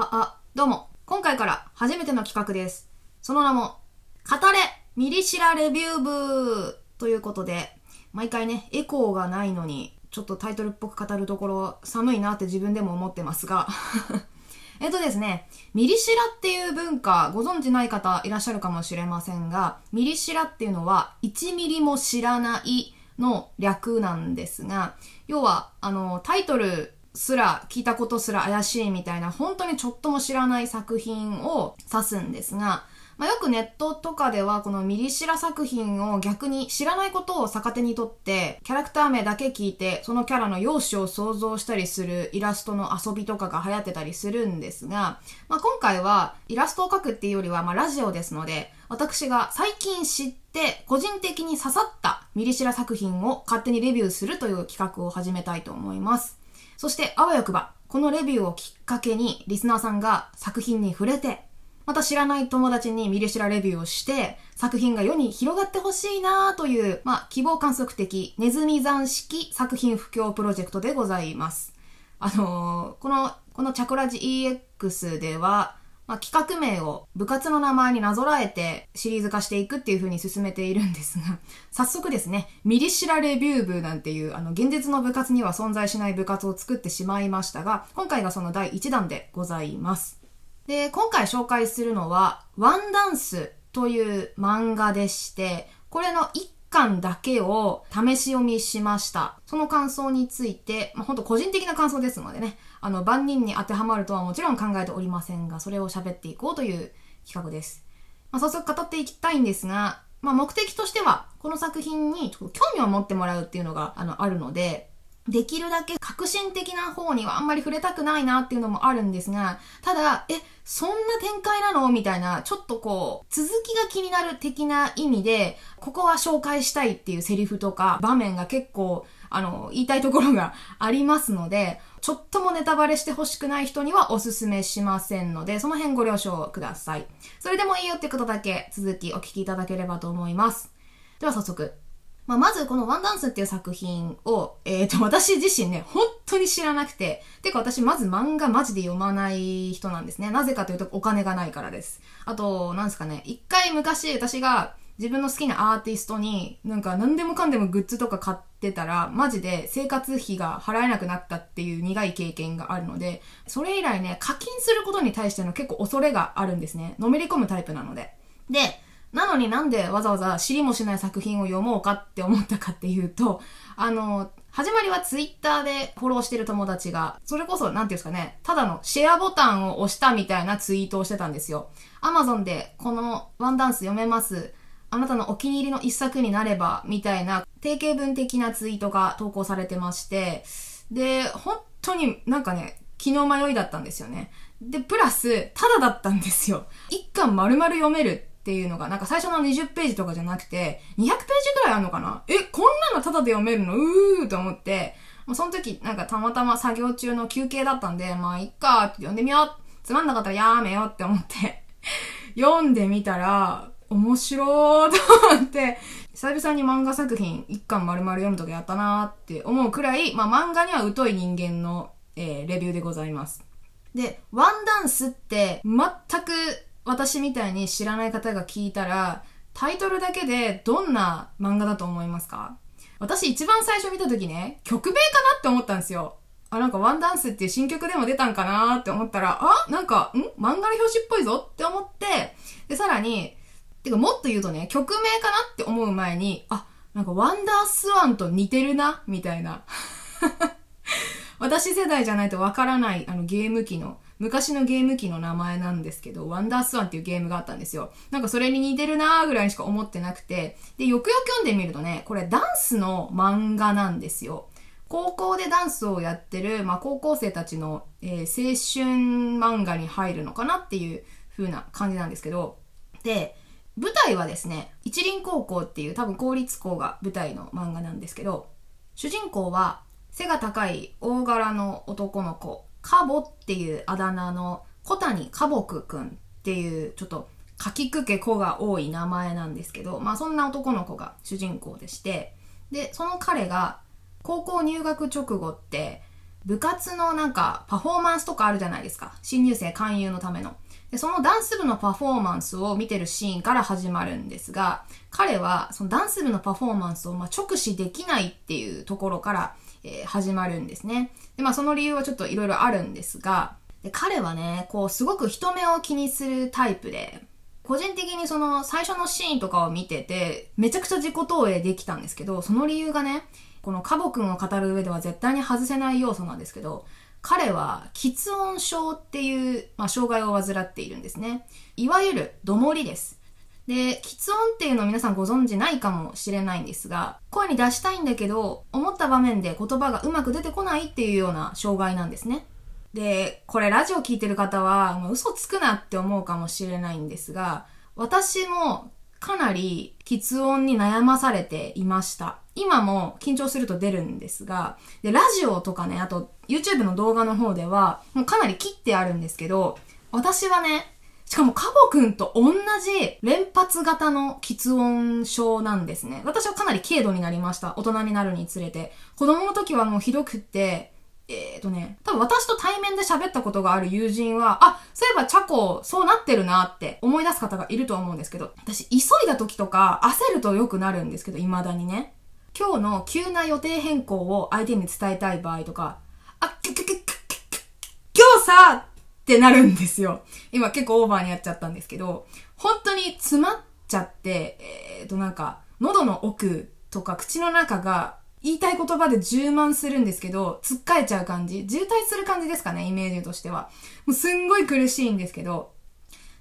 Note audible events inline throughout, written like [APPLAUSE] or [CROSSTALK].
あ、あ、どうも。今回から初めての企画です。その名も、語れミリシラレビュー部ということで、毎回ね、エコーがないのに、ちょっとタイトルっぽく語るところ寒いなって自分でも思ってますが、[LAUGHS] えっとですね、ミリシラっていう文化、ご存知ない方いらっしゃるかもしれませんが、ミリシラっていうのは、1ミリも知らないの略なんですが、要は、あの、タイトルすら、聞いたことすら怪しいみたいな、本当にちょっとも知らない作品を指すんですが、まあ、よくネットとかではこのミリシラ作品を逆に知らないことを逆手にとってキャラクター名だけ聞いてそのキャラの容姿を想像したりするイラストの遊びとかが流行ってたりするんですが、まあ、今回はイラストを描くっていうよりはまラジオですので私が最近知って個人的に刺さったミリシラ作品を勝手にレビューするという企画を始めたいと思います。そしてあわよくばこのレビューをきっかけにリスナーさんが作品に触れてまた知らない友達にミリシラレビューをして、作品が世に広がってほしいなという、まあ、希望観測的、ネズミ山式作品布教プロジェクトでございます。あのーこの、このチャクラジ EX では、まあ、企画名を部活の名前になぞらえてシリーズ化していくっていう風に進めているんですが、[LAUGHS] 早速ですね、ミリシラレビュー部なんていう、あの、現実の部活には存在しない部活を作ってしまいましたが、今回がその第1弾でございます。で、今回紹介するのは、ワンダンスという漫画でして、これの1巻だけを試し読みしました。その感想について、まあ、本当個人的な感想ですのでね、あの、万人に当てはまるとはもちろん考えておりませんが、それを喋っていこうという企画です。まあ、早速語っていきたいんですが、まあ、目的としては、この作品に興味を持ってもらうっていうのが、あの、あるので、できるだけ革新的な方にはあんまり触れたくないなっていうのもあるんですが、ただ、え、そんな展開なのみたいな、ちょっとこう、続きが気になる的な意味で、ここは紹介したいっていうセリフとか場面が結構、あの、言いたいところがありますので、ちょっともネタバレしてほしくない人にはおすすめしませんので、その辺ご了承ください。それでもいいよってことだけ続きお聞きいただければと思います。では早速、まあ、まずこのワンダンスっていう作品を、えっ、と、[LAUGHS] 私自身ね、本当に知らなくて、てか私まず漫画マジで読まない人なんですね。なぜかというとお金がないからです。あと、なんですかね、一回昔私が自分の好きなアーティストに、なんか何でもかんでもグッズとか買ってたら、マジで生活費が払えなくなったっていう苦い経験があるので、それ以来ね、課金することに対しての結構恐れがあるんですね。のめり込むタイプなので。で、なのになんでわざわざ知りもしない作品を読もうかって思ったかっていうと、あの、始まりはツイッターでフォローしてる友達が、それこそ、なんていうんですかね、ただのシェアボタンを押したみたいなツイートをしてたんですよ。アマゾンでこのワンダンス読めます。あなたのお気に入りの一作になれば、みたいな定型文的なツイートが投稿されてまして、で、本当になんかね、気の迷いだったんですよね。で、プラス、ただだったんですよ。一巻丸々読めるっていうのが、なんか最初の20ページとかじゃなくて、200ページくらいあるのかな？え、こんなのただで読めるの？うーと思って、もうその時なんかたまたま作業中の休憩だったんで、まあいっかって読んでみよう。つまんなかったらやめようって思って、[LAUGHS] 読んでみたら、面白ーと思って、久々に漫画作品一巻丸々読むとかやったなーって思うくらい、まあ漫画には疎い人間の、えーレビューでございます。で、ワンダンスって全く私みたいに知らない方が聞いたら、タイトルだけでどんな漫画だと思いますか？私一番最初見た時ね、曲名かなって思ったんですよ。あ、なんかワンダンスっていう新曲でも出たんかなーって思ったら、あ、なんか、ん？漫画の表紙っぽいぞって思って、で、さらに、てかもっと言うとね、曲名かなって思う前に、あ、なんかワンダースワンと似てるな、みたいな。[LAUGHS] 私世代じゃないとわからないあのゲーム機の、昔のゲーム機の名前なんですけど、ワンダースワンっていうゲームがあったんですよ。なんかそれに似てるなーぐらいにしか思ってなくて、で、よくよく読んでみるとね、これダンスの漫画なんですよ。高校でダンスをやってる、まあ、高校生たちの、えー青春漫画に入るのかなっていう風な感じなんですけど、で、舞台はですね、一輪高校っていう多分公立校が舞台の漫画なんですけど、主人公は背が高い大柄の男の子、カボっていうあだ名の小谷カボクくんっていうちょっとかきくけ子が多い名前なんですけど、まあそんな男の子が主人公でして、で、その彼が高校入学直後って、部活のなんかパフォーマンスとかあるじゃないですか。新入生勧誘のための。で、そのダンス部のパフォーマンスを見てるシーンから始まるんですが、彼はそのダンス部のパフォーマンスをま直視できないっていうところから、えー、始まるんですね。で、まあその理由はちょっといろいろあるんですが、で彼はね、こうすごく人目を気にするタイプで、個人的にその最初のシーンとかを見てて、めちゃくちゃ自己投影できたんですけど、その理由がね、このカボ君を語る上では絶対に外せない要素なんですけど、彼は、喫音症っていう、まあ、障害を患っているんですね。いわゆる、どもりです。で、喫音っていうのを皆さんご存知ないかもしれないんですが、声に出したいんだけど、思った場面で言葉がうまく出てこないっていうような障害なんですね。で、これラジオ聞いてる方は、まあ、嘘つくなって思うかもしれないんですが、私もかなり喫音に悩まされていました。今も緊張すると出るんですが、で、ラジオとかね、あと YouTube の動画の方では、もうかなり切ってあるんですけど、私はね、しかもカボくんと同じ連発型の喫音症なんですね。私はかなり軽度になりました。大人になるにつれて。子供の時はもうひどくって、えっ、ー、とね、多分私と対面で喋ったことがある友人は、あ、そういえばチャコ、そうなってるなって思い出す方がいると思うんですけど、私、急いだ時とか焦ると良くなるんですけど、未だにね。今日の急な予定変更を相手に伝えたい場合とか、あ、きゅきゅきゅきゅ今日さってなるんですよ。今結構オーバーにやっちゃったんですけど、本当に詰まっちゃって、えっ、ー、となんか、喉の奥とか口の中が言いたい言葉で充満するんですけど、つっかえちゃう感じ。渋滞する感じですかね、イメージとしては。もうすんごい苦しいんですけど。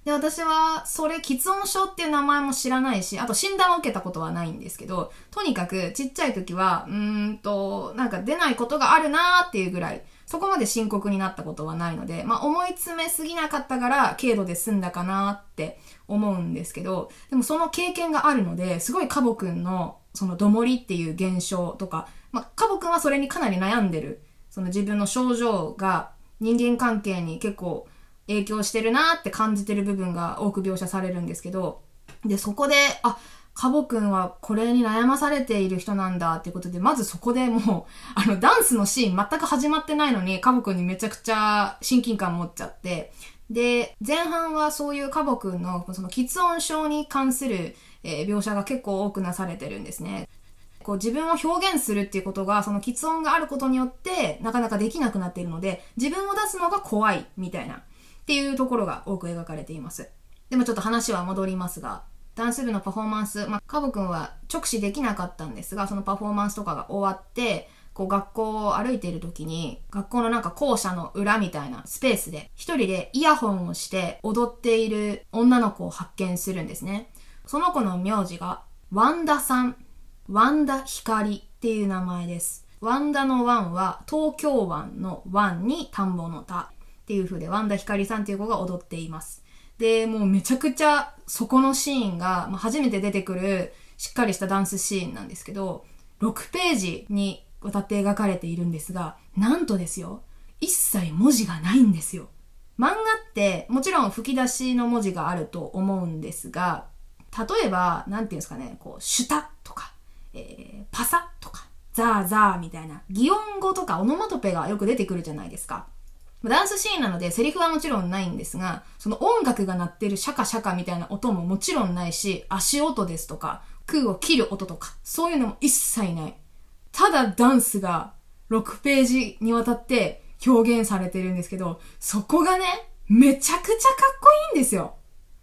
で、私は、それ、喫音症っていう名前も知らないし、あと診断を受けたことはないんですけど、とにかく、ちっちゃい時は、うーんと、なんか出ないことがあるなーっていうぐらい、そこまで深刻になったことはないので、まあ思い詰めすぎなかったから、軽度で済んだかなって思うんですけど、でもその経験があるので、すごいカボくんのそのどもりっていう現象とか、まあ、カボ君はそれにかなり悩んでる。その自分の症状が人間関係に結構影響してるなって感じてる部分が多く描写されるんですけど、で、そこで、あ、カボ君はこれに悩まされている人なんだっていうことで、まずそこでもう、[LAUGHS] あの、ダンスのシーン全く始まってないのに、カボ君にめちゃくちゃ親近感持っちゃって、で、前半はそういうカボ君のその喫音症に関するえー、描写が結構多くなされてるんですね。こう自分を表現するっていうことが、その喫音があることによって、なかなかできなくなっているので、自分を出すのが怖い、みたいな、っていうところが多く描かれています。でもちょっと話は戻りますが、ダンス部のパフォーマンス、まあ、カボ君は直視できなかったんですが、そのパフォーマンスとかが終わって、こう学校を歩いている時に、学校のなんか校舎の裏みたいなスペースで、一人でイヤホンをして踊っている女の子を発見するんですね。その子の名字が、ワンダさん。ワンダ光っていう名前です。ワンダのワンは、東京湾の湾に田んぼの田っていう風で、ワンダ光さんっていう子が踊っています。で、もうめちゃくちゃ、そこのシーンが、まあ、初めて出てくる、しっかりしたダンスシーンなんですけど、6ページにわたって描かれているんですが、なんとですよ、一切文字がないんですよ。漫画って、もちろん吹き出しの文字があると思うんですが、例えば、なんていうんですかね、こう、シュタとか、えー、パサとか、ザーザーみたいな、擬音語とかオノマトペがよく出てくるじゃないですか。ダンスシーンなのでセリフはもちろんないんですが、その音楽が鳴ってるシャカシャカみたいな音ももちろんないし、足音ですとか、空を切る音とか、そういうのも一切ない。ただダンスが6ページにわたって表現されてるんですけど、そこがね、めちゃくちゃかっこいいんですよ。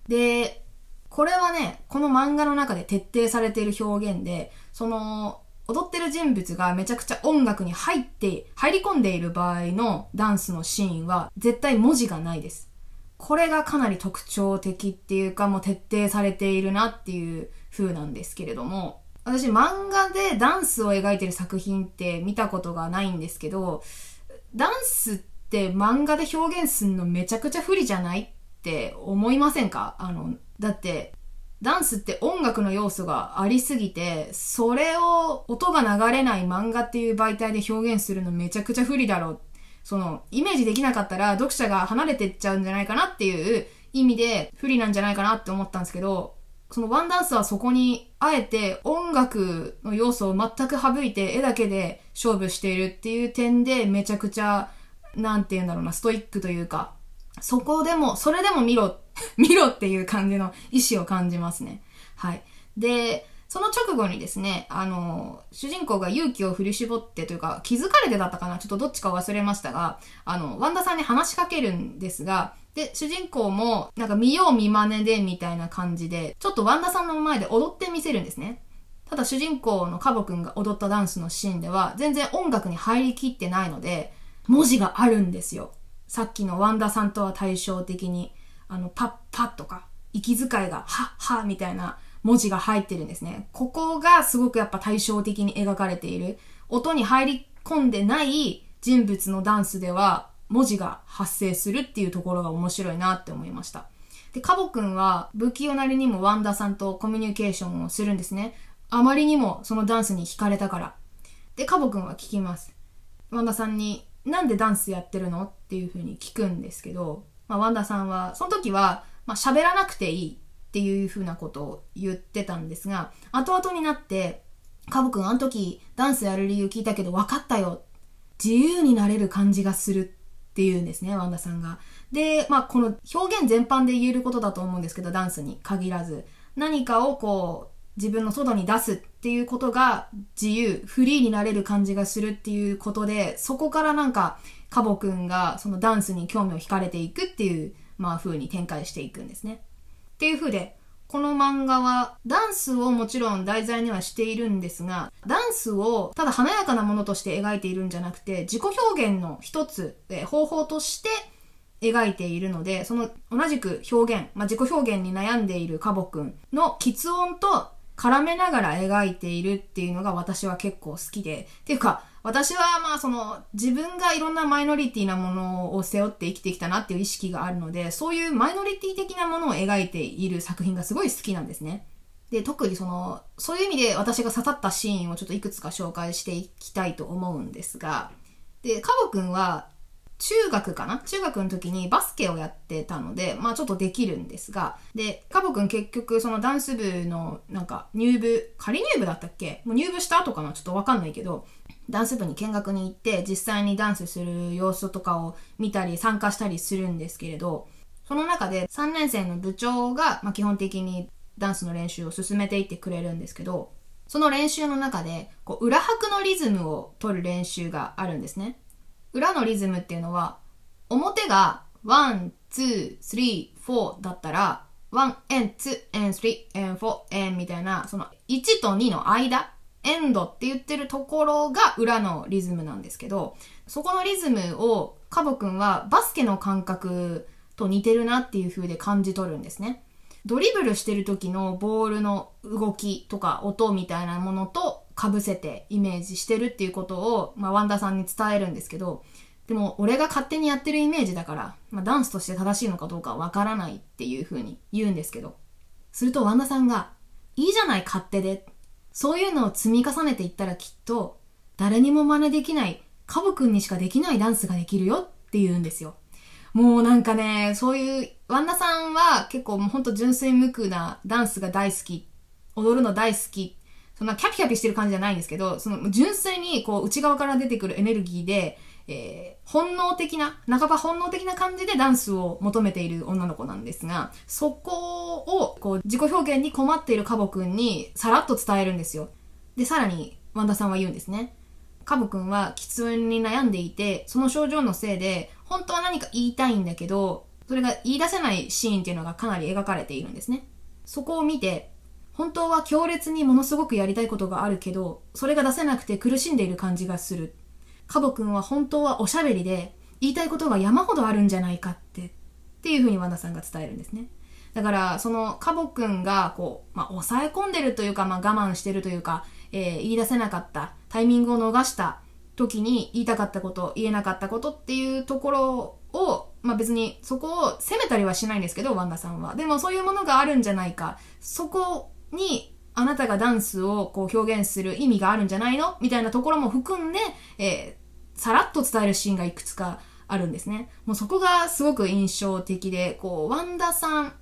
で、これはね、この漫画の中で徹底されている表現で、その、踊ってる人物がめちゃくちゃ音楽に入って、入り込んでいる場合のダンスのシーンは絶対文字がないです。これがかなり特徴的っていうかもう徹底されているなっていう風なんですけれども、私漫画でダンスを描いてる作品って見たことがないんですけど、ダンスって漫画で表現するのめちゃくちゃ不利じゃないって思いませんか？あの、だって、ダンスって音楽の要素がありすぎて、それを音が流れない漫画っていう媒体で表現するのめちゃくちゃ不利だろう。その、イメージできなかったら読者が離れてっちゃうんじゃないかなっていう意味で不利なんじゃないかなって思ったんですけど、そのワンダンスはそこに、あえて音楽の要素を全く省いて絵だけで勝負しているっていう点でめちゃくちゃ、なんて言うんだろうな、ストイックというか、そこでも、それでも見ろ、[LAUGHS] 見ろっていう感じの意志を感じますね。はい。で、その直後にですね、あの、主人公が勇気を振り絞ってというか、気づかれてだったかな？ちょっとどっちか忘れましたが、あの、ワンダさんに話しかけるんですが、で、主人公も、なんか見よう見真似でみたいな感じで、ちょっとワンダさんの前で踊ってみせるんですね。ただ主人公のカボくんが踊ったダンスのシーンでは、全然音楽に入りきってないので、文字があるんですよ。さっきのワンダさんとは対照的に、あの、パッパッとか、息遣いが、はっはみたいな文字が入ってるんですね。ここがすごくやっぱ対照的に描かれている。音に入り込んでない人物のダンスでは、文字が発生するっていうところが面白いなって思いました。で、カボくんは不器用なりにもワンダさんとコミュニケーションをするんですね。あまりにもそのダンスに惹かれたから。で、カボくんは聞きます。ワンダさんに、なんでダンスやってるの？っていう風に聞くんですけど、まあ、ワンダさんは、その時は、まあ、喋らなくていいっていう風なことを言ってたんですが、後々になって、カボくんあの時ダンスやる理由聞いたけど分かったよ。自由になれる感じがするっていうんですね、ワンダさんが。で、まあ、この表現全般で言えることだと思うんですけど、ダンスに限らず。何かをこう、自分の外に出すっていうことが自由、フリーになれる感じがするっていうことで、そこからなんか、カボくんがそのダンスに興味を惹かれていくっていう、まあ、風に展開していくんですね。っていう風で、この漫画はダンスをもちろん題材にはしているんですが、ダンスをただ華やかなものとして描いているんじゃなくて、自己表現の一つ、え方法として描いているので、その同じく表現、まあ、自己表現に悩んでいるカボくんの喫音と絡めながら描いているっていうのが私は結構好きで、っていうか、私はまあその自分がいろんなマイノリティなものを背負って生きてきたなっていう意識があるので、そういうマイノリティ的なものを描いている作品がすごい好きなんですね。で、特にその、そういう意味で私が刺さったシーンをちょっといくつか紹介していきたいと思うんですが、で、カボくんは中学かな？中学の時にバスケをやってたので、まあちょっとできるんですが、で、カボくん結局そのダンス部のなんか入部、仮入部だったっけ？もう入部した後かな？ちょっとわかんないけど、ダンス部に見学に行って実際にダンスする様子とかを見たり参加したりするんですけれど、その中で3年生の部長が、まあ、基本的にダンスの練習を進めていってくれるんですけど、その練習の中で、こう、裏拍のリズムを取る練習があるんですね。裏のリズムっていうのは、表が1、2、3、4だったら、1 and 2 and 3 and 4 and みたいな、その1と2の間エンドって言ってるところが裏のリズムなんですけど、そこのリズムをカボくんはバスケの感覚と似てるなっていう風で感じ取るんですね。ドリブルしてる時のボールの動きとか音みたいなものと被せてイメージしてるっていうことを、まあ、ワンダさんに伝えるんですけど、でも俺が勝手にやってるイメージだから、まあ、ダンスとして正しいのかどうかわからないっていう風に言うんですけど、するとワンダさんが、いいじゃない勝手でそういうのを積み重ねていったらきっと、誰にも真似できない、カブくんにしかできないダンスができるよって言うんですよ。もうなんかね、そういう、ワンダさんは結構もうほんと純粋無垢なダンスが大好き、踊るの大好き、そんなキャピキャピしてる感じじゃないんですけど、その純粋にこう内側から出てくるエネルギーで、えー、本能的な、半ば本能的な感じでダンスを求めている女の子なんですが、そこを、こう、自己表現に困っているカボくんにさらっと伝えるんですよ。で、さらに、ワンダさんは言うんですね。カボくんは喫煙に悩んでいて、その症状のせいで、本当は何か言いたいんだけど、それが言い出せないシーンっていうのがかなり描かれているんですね。そこを見て、本当は強烈にものすごくやりたいことがあるけど、それが出せなくて苦しんでいる感じがする。カボくんは本当はおしゃべりで言いたいことが山ほどあるんじゃないかって、っていうふうにワンダさんが伝えるんですね。だから、そのカボくんが、こう、まあ、抑え込んでるというか、まあ、我慢してるというか、えー、言い出せなかった、タイミングを逃した時に言いたかったこと、言えなかったことっていうところを、まあ、別にそこを責めたりはしないんですけど、ワンダさんは。でもそういうものがあるんじゃないか。そこにあなたがダンスをこう表現する意味があるんじゃないの？みたいなところも含んで、え、さらっと伝えるシーンがいくつかあるんですね。もうそこがすごく印象的で、こう、ワンダさん、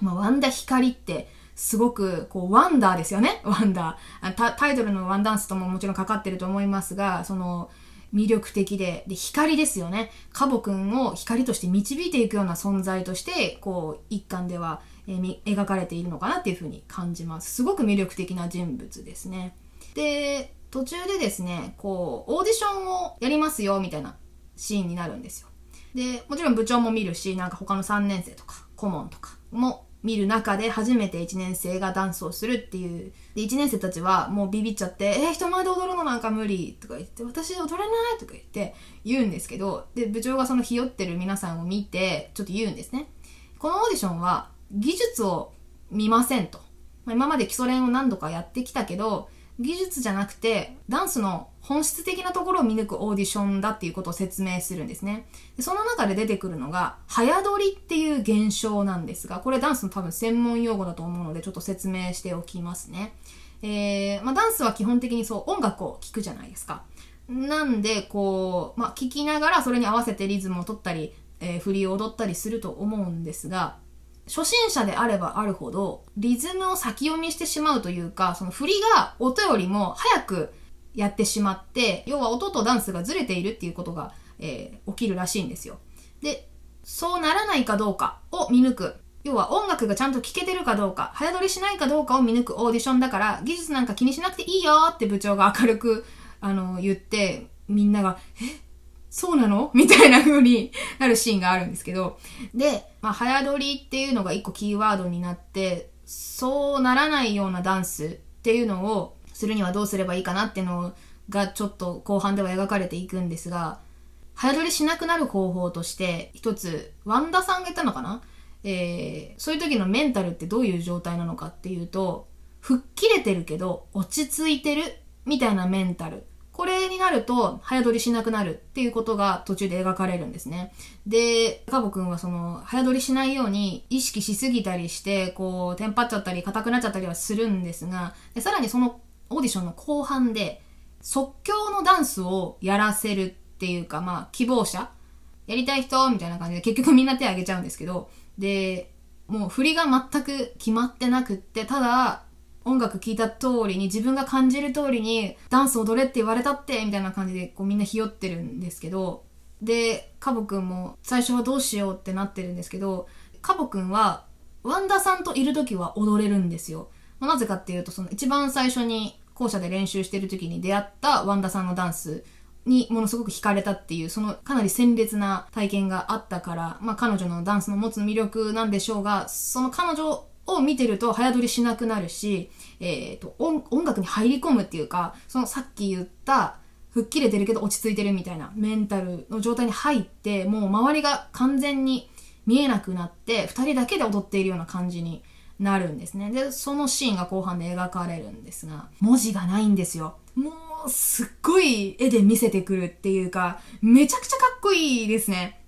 まあ、ワンダ光って、すごく、こう、ワンダーですよね。[LAUGHS] ワンダー。タイトルのワンダンスとももちろんかかってると思いますが、その、魅力的で、で、光ですよね。カボくんを光として導いていくような存在として、こう、一巻では、えー、描かれているのかなっていうふうに感じます。すごく魅力的な人物ですね。で、途中でですね、こう、オーディションをやりますよ、みたいなシーンになるんですよ。で、もちろん部長も見るし、なんか他の3年生とか、顧問とかも見る中で初めて1年生がダンスをするっていう。で、1年生たちはもうビビっちゃって、えー、人前で踊るのなんか無理とか言って、私踊れないとか言って言うんですけど、で、部長がそのひよってる皆さんを見て、ちょっと言うんですね。このオーディションは技術を見ませんと。まあ、今まで基礎練を何度かやってきたけど、技術じゃなくて、ダンスの本質的なところを見抜くオーディションだっていうことを説明するんですね。でその中で出てくるのが、早撮りっていう現象なんですが、これダンスの多分専門用語だと思うので、ちょっと説明しておきますね。えー、まあ、ダンスは基本的にそう音楽を聴くじゃないですか。なんで、こう、まあ、聴きながらそれに合わせてリズムを取ったり、えー、振りを踊ったりすると思うんですが、初心者であればあるほど、リズムを先読みしてしまうというか、その振りが音よりも早くやってしまって、要は音とダンスがずれているっていうことが、えー、起きるらしいんですよ。で、そうならないかどうかを見抜く。要は音楽がちゃんと聴けてるかどうか、早撮りしないかどうかを見抜くオーディションだから、技術なんか気にしなくていいよって部長が明るく、あの、言って、みんなが、え？そうなの？[LAUGHS] みたいな風に [LAUGHS] なるシーンがあるんですけど。で、まあ、早撮りっていうのが一個キーワードになって、そうならないようなダンスっていうのをするにはどうすればいいかなっていうのがちょっと後半では描かれていくんですが、早撮りしなくなる方法として、一つ、ワンダさんが言ったのかな？えー、そういう時のメンタルってどういう状態なのかっていうと、吹っ切れてるけど落ち着いてるみたいなメンタル。これになると、早撮りしなくなるっていうことが途中で描かれるんですね。で、カボくんはその、早撮りしないように意識しすぎたりして、こう、テンパっちゃったり、硬くなっちゃったりはするんですが、でさらにそのオーディションの後半で、即興のダンスをやらせるっていうか、まあ、希望者やりたい人みたいな感じで、結局みんな手挙げちゃうんですけど、で、もう振りが全く決まってなくって、ただ、音楽聴いた通りに自分が感じる通りにダンス踊れって言われたってみたいな感じでこうみんなひよってるんですけどでカボくんも最初はどうしようってなってるんですけどカボくんはワンダさんといる時は踊れるんですよ、まあ、なぜかっていうとその一番最初に校舎で練習してる時に出会ったワンダさんのダンスにものすごく惹かれたっていう、そのかなり鮮烈な体験があったから、まあ彼女のダンスの持つ魅力なんでしょうが、その彼女を見てると早撮りしなくなるし、えっ、ー、と音、音楽に入り込むっていうか、そのさっき言った、吹っ切れてるけど落ち着いてるみたいなメンタルの状態に入って、もう周りが完全に見えなくなって、二人だけで踊っているような感じになるんですね。で、そのシーンが後半で描かれるんですが、文字がないんですよ。もう、すっごい絵で見せてくるっていうか、めちゃくちゃかっこいいですね。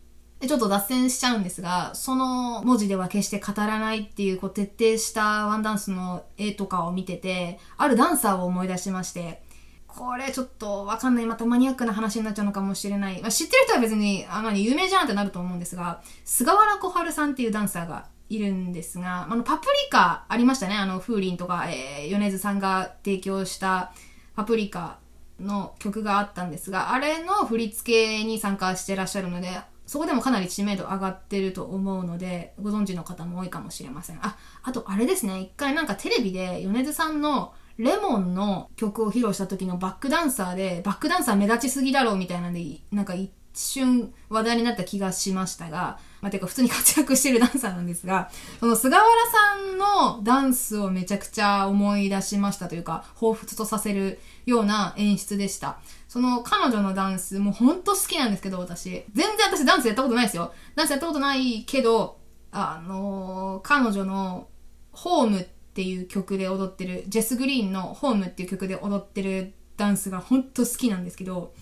ちょっと脱線しちゃうんですが、その文字では決して語らないっていう、こう徹底したワンダンスの絵とかを見てて、あるダンサーを思い出しまして、これちょっとわかんない、またマニアックな話になっちゃうのかもしれない。まあ、知ってる人は別に、あ、まり有名じゃんってなると思うんですが、菅原小春さんっていうダンサーがいるんですが、あの、パプリカありましたね。あの、風鈴とか、えー、米津さんが提供したパプリカの曲があったんですが、あれの振り付けに参加してらっしゃるので、そこでもかなり知名度上がってると思うので、ご存知の方も多いかもしれません。あ、あとあれですね、一回なんかテレビで米津さんのレモンの曲を披露した時のバックダンサーで、バックダンサー目立ちすぎだろうみたいなんで、なんか一瞬話題になった気がしましたが、まあ、てか普通に活躍してるダンサーなんですが、[LAUGHS] その菅原さんのダンスをめちゃくちゃ思い出しましたというか、彷彿とさせるような演出でした。その彼女のダンス、もうほんと好きなんですけど、私。全然私ダンスやったことないですよ。ダンスやったことないけど、あのー、彼女のホームっていう曲で踊ってる、ジェス・グリーンのホームっていう曲で踊ってるダンスがほんと好きなんですけど、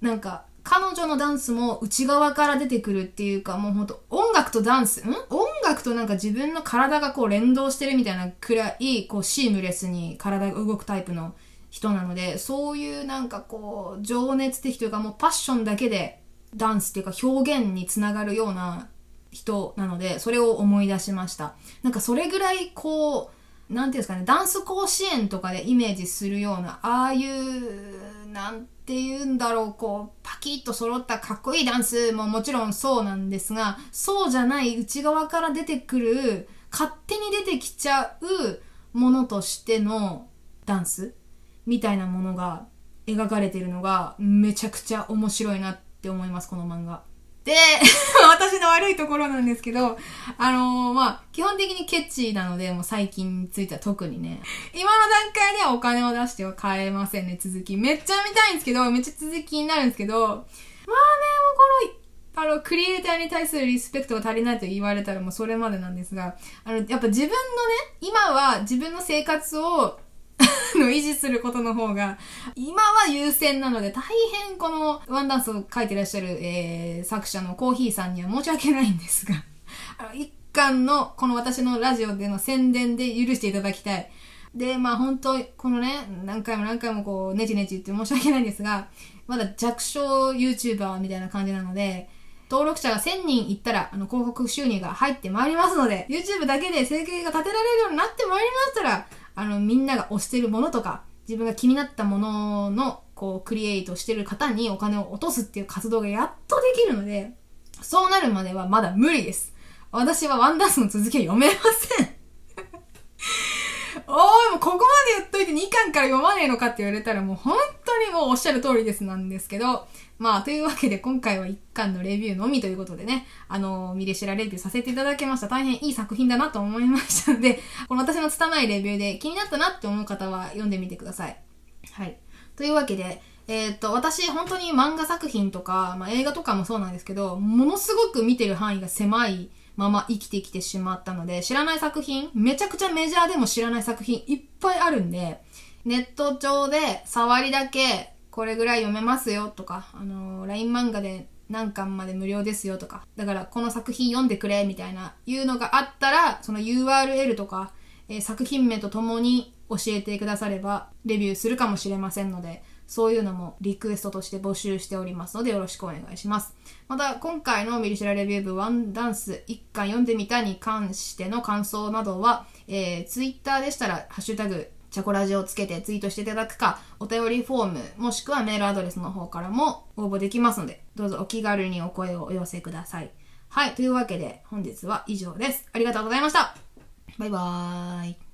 なんか、彼女のダンスも内側から出てくるっていうか、もうほんと音楽とダンス、ん？音楽となんか自分の体がこう連動してるみたいなくらい、こうシームレスに体が動くタイプの人なので、そういうなんかこう、情熱的というかもうパッションだけでダンスっていうか表現につながるような人なので、それを思い出しました。なんかそれぐらいこう、なんていうんですかね、ダンス甲子園とかでイメージするような、ああいう、なんて言うんだろう、こう、パキッと揃ったかっこいいダンスももちろんそうなんですが、そうじゃない内側から出てくる、勝手に出てきちゃうものとしてのダンスみたいなものが描かれてるのがめちゃくちゃ面白いなって思います、この漫画。で、[LAUGHS] 私の悪いところなんですけど、あのー、まあ、基本的にケチなので、もう最近については特にね、今の段階ではお金を出しては買えませんね、続き。めっちゃ見たいんですけど、めっちゃ続きになるんですけど、まあね、もうこの、あの、クリエイターに対するリスペクトが足りないと言われたらもうそれまでなんですが、あの、やっぱ自分のね、今は自分の生活を [LAUGHS] の維持することの方が、今は優先なので、大変このワンダンスを書いてらっしゃる、えー、作者のコーヒーさんには申し訳ないんですが、あの、一巻のこの私のラジオでの宣伝で許していただきたい。で、まあ本当、このね、何回も何回もこう、ネチネチ言って申し訳ないんですが、まだ弱小 YouTuber みたいな感じなので、登録者が1000人いったら、あの、広告収入が入ってまいりますので、YouTube だけで生計が立てられるようになってまいりましたら、あの、みんなが推してるものとか、自分が気になったものの、こう、クリエイトしてる方にお金を落とすっていう活動がやっとできるので、そうなるまではまだ無理です。私はワンダースの続きは読めません。おー、もうここまで言っといて2巻から読まねえのかって言われたらもう本当にもうおっしゃる通りですなんですけど、まあ、というわけで今回は1巻のレビューのみということでね、あの、ミレシラレビューさせていただきました。大変いい作品だなと思いましたので、[LAUGHS] この私の拙いレビューで気になったなって思う方は読んでみてください。はい。というわけで、えー、っと、私、本当に漫画作品とか、まあ、映画とかもそうなんですけど、ものすごく見てる範囲が狭いまま生きてきてしまったので、知らない作品、めちゃくちゃメジャーでも知らない作品いっぱいあるんで、ネット上で触りだけこれぐらい読めますよとか、あのー、LINE 漫画で何巻まで無料ですよとか、だからこの作品読んでくれみたいな、いうのがあったら、その URL とか、えー、作品名とともに教えてくだされば、レビューするかもしれませんので、そういうのもリクエストとして募集しておりますのでよろしくお願いします。また、今回のミリシラレビュー部ワンダンス1巻読んでみたに関しての感想などは、えー、ツイッターでしたら、ハッシュタグ、チャコラジをつけてツイートしていただくか、お便りフォーム、もしくはメールアドレスの方からも応募できますので、どうぞお気軽にお声をお寄せください。はい、というわけで本日は以上です。ありがとうございました。バイバーイ。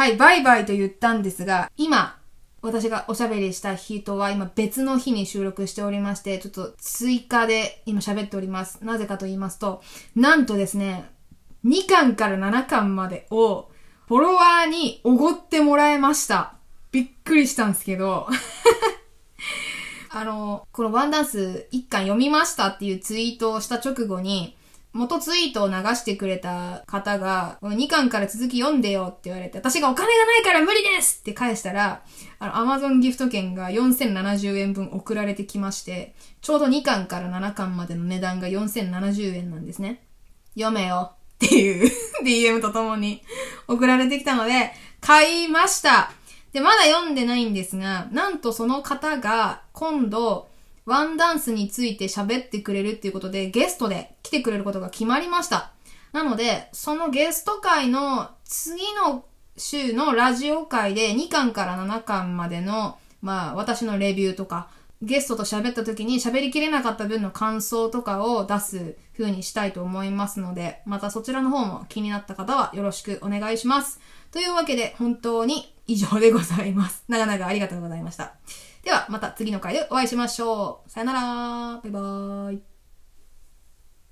はい、バイバイと言ったんですが、今、私がおしゃべりした日とは今別の日に収録しておりまして、ちょっと追加で今喋っております。なぜかと言いますと、なんとですね、2巻から7巻までをフォロワーにおごってもらえました。びっくりしたんですけど [LAUGHS] あの、このワンダンス1巻読みましたっていうツイートをした直後に、元ツイートを流してくれた方が、2巻から続き読んでよって言われて、私がお金がないから無理ですって返したら、あの、アマゾンギフト券が4070円分送られてきまして、ちょうど2巻から7巻までの値段が4070円なんですね。読めよっていう [LAUGHS] DM とともに送られてきたので、買いました。で、まだ読んでないんですが、なんとその方が今度、ワンダンスについて喋ってくれるっていうことで、ゲストで来てくれることが決まりました。なので、そのゲスト会の次の週のラジオ会で2巻から7巻までの、まあ、私のレビューとか、ゲストと喋った時に喋りきれなかった分の感想とかを出す風にしたいと思いますので、またそちらの方も気になった方はよろしくお願いします。というわけで本当に以上でございます。長々ありがとうございました。ではまた次の回でお会いしましょう。さよなら。バイバーイ。